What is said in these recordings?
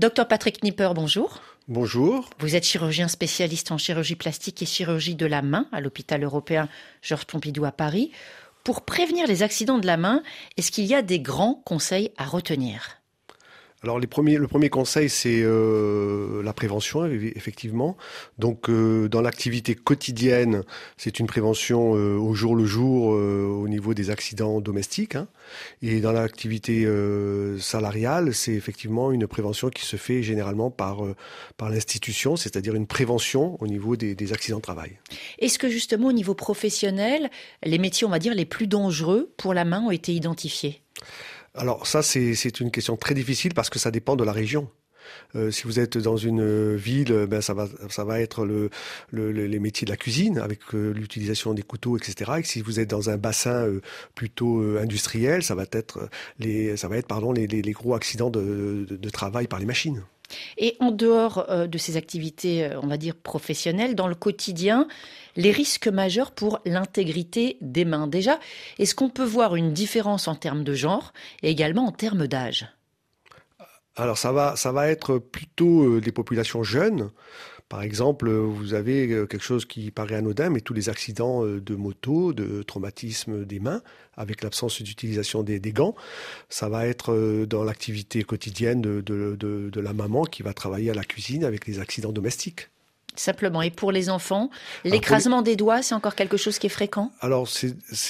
Docteur Patrick Nipper, bonjour. Bonjour. Vous êtes chirurgien spécialiste en chirurgie plastique et chirurgie de la main à l'hôpital européen Georges Pompidou à Paris. Pour prévenir les accidents de la main, est-ce qu'il y a des grands conseils à retenir? Alors le premier conseil, c'est euh, la prévention, effectivement. Donc euh, dans l'activité quotidienne, c'est une prévention euh, au jour le jour au niveau des accidents domestiques. Hein. Et dans l'activité salariale, c'est effectivement une prévention qui se fait généralement par, par l'institution, c'est-à-dire une prévention au niveau des, des accidents de travail. Est-ce que justement au niveau professionnel, les métiers, on va dire, les plus dangereux pour la main ont été identifiés? Alors ça, c'est une question très difficile parce que ça dépend de la région. Euh, si vous êtes dans une ville, ben ça va, ça va être le, les métiers de la cuisine avec euh, l'utilisation des couteaux, etc. Et si vous êtes dans un bassin euh, plutôt industriel, ça va être les, ça va être pardon les, les, gros accidents de, de, travail par les machines. Et en dehors de ces activités, on va dire professionnelles, dans le quotidien, les risques majeurs pour l'intégrité des mains. Déjà, est-ce qu'on peut voir une différence en termes de genre et également en termes d'âge? Alors ça va, ça va être plutôt euh, des populations jeunes. Par exemple, vous avez euh, quelque chose qui paraît anodin, mais tous les accidents euh, de moto, de traumatisme des mains, avec l'absence d'utilisation des, gants, ça va être dans l'activité quotidienne de la maman qui va travailler à la cuisine avec les accidents domestiques simplement. Et pour les enfants, l'écrasement des doigts, c'est encore quelque chose qui est fréquent? Alors,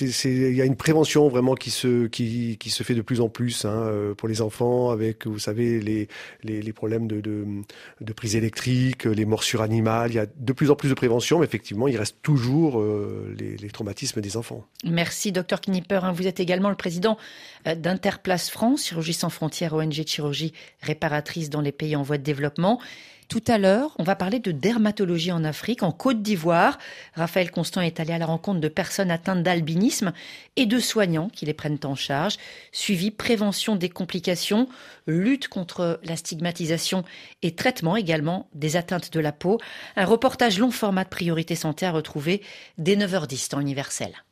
il y a une prévention vraiment qui se, qui, qui se fait de plus en plus hein, euh, pour les enfants, avec, vous savez, les, les, problèmes de, de, prise électrique, les morsures animales. Il y a de plus en plus de prévention, mais effectivement, il reste toujours euh, les, traumatismes des enfants. Merci, docteur Knipper. Hein. Vous êtes également le président euh, d'Interplace France, Chirurgie sans frontières, ONG de chirurgie réparatrice dans les pays en voie de développement. Tout à l'heure, on va parler de dermatologie en Afrique, en Côte d'Ivoire. Raphaël Constant est allé à la rencontre de personnes atteintes d'albinisme et de soignants qui les prennent en charge. Suivi, prévention des complications, lutte contre la stigmatisation et traitement également des atteintes de la peau. Un reportage long format de priorité santé à retrouver dès 9h10 temps universel.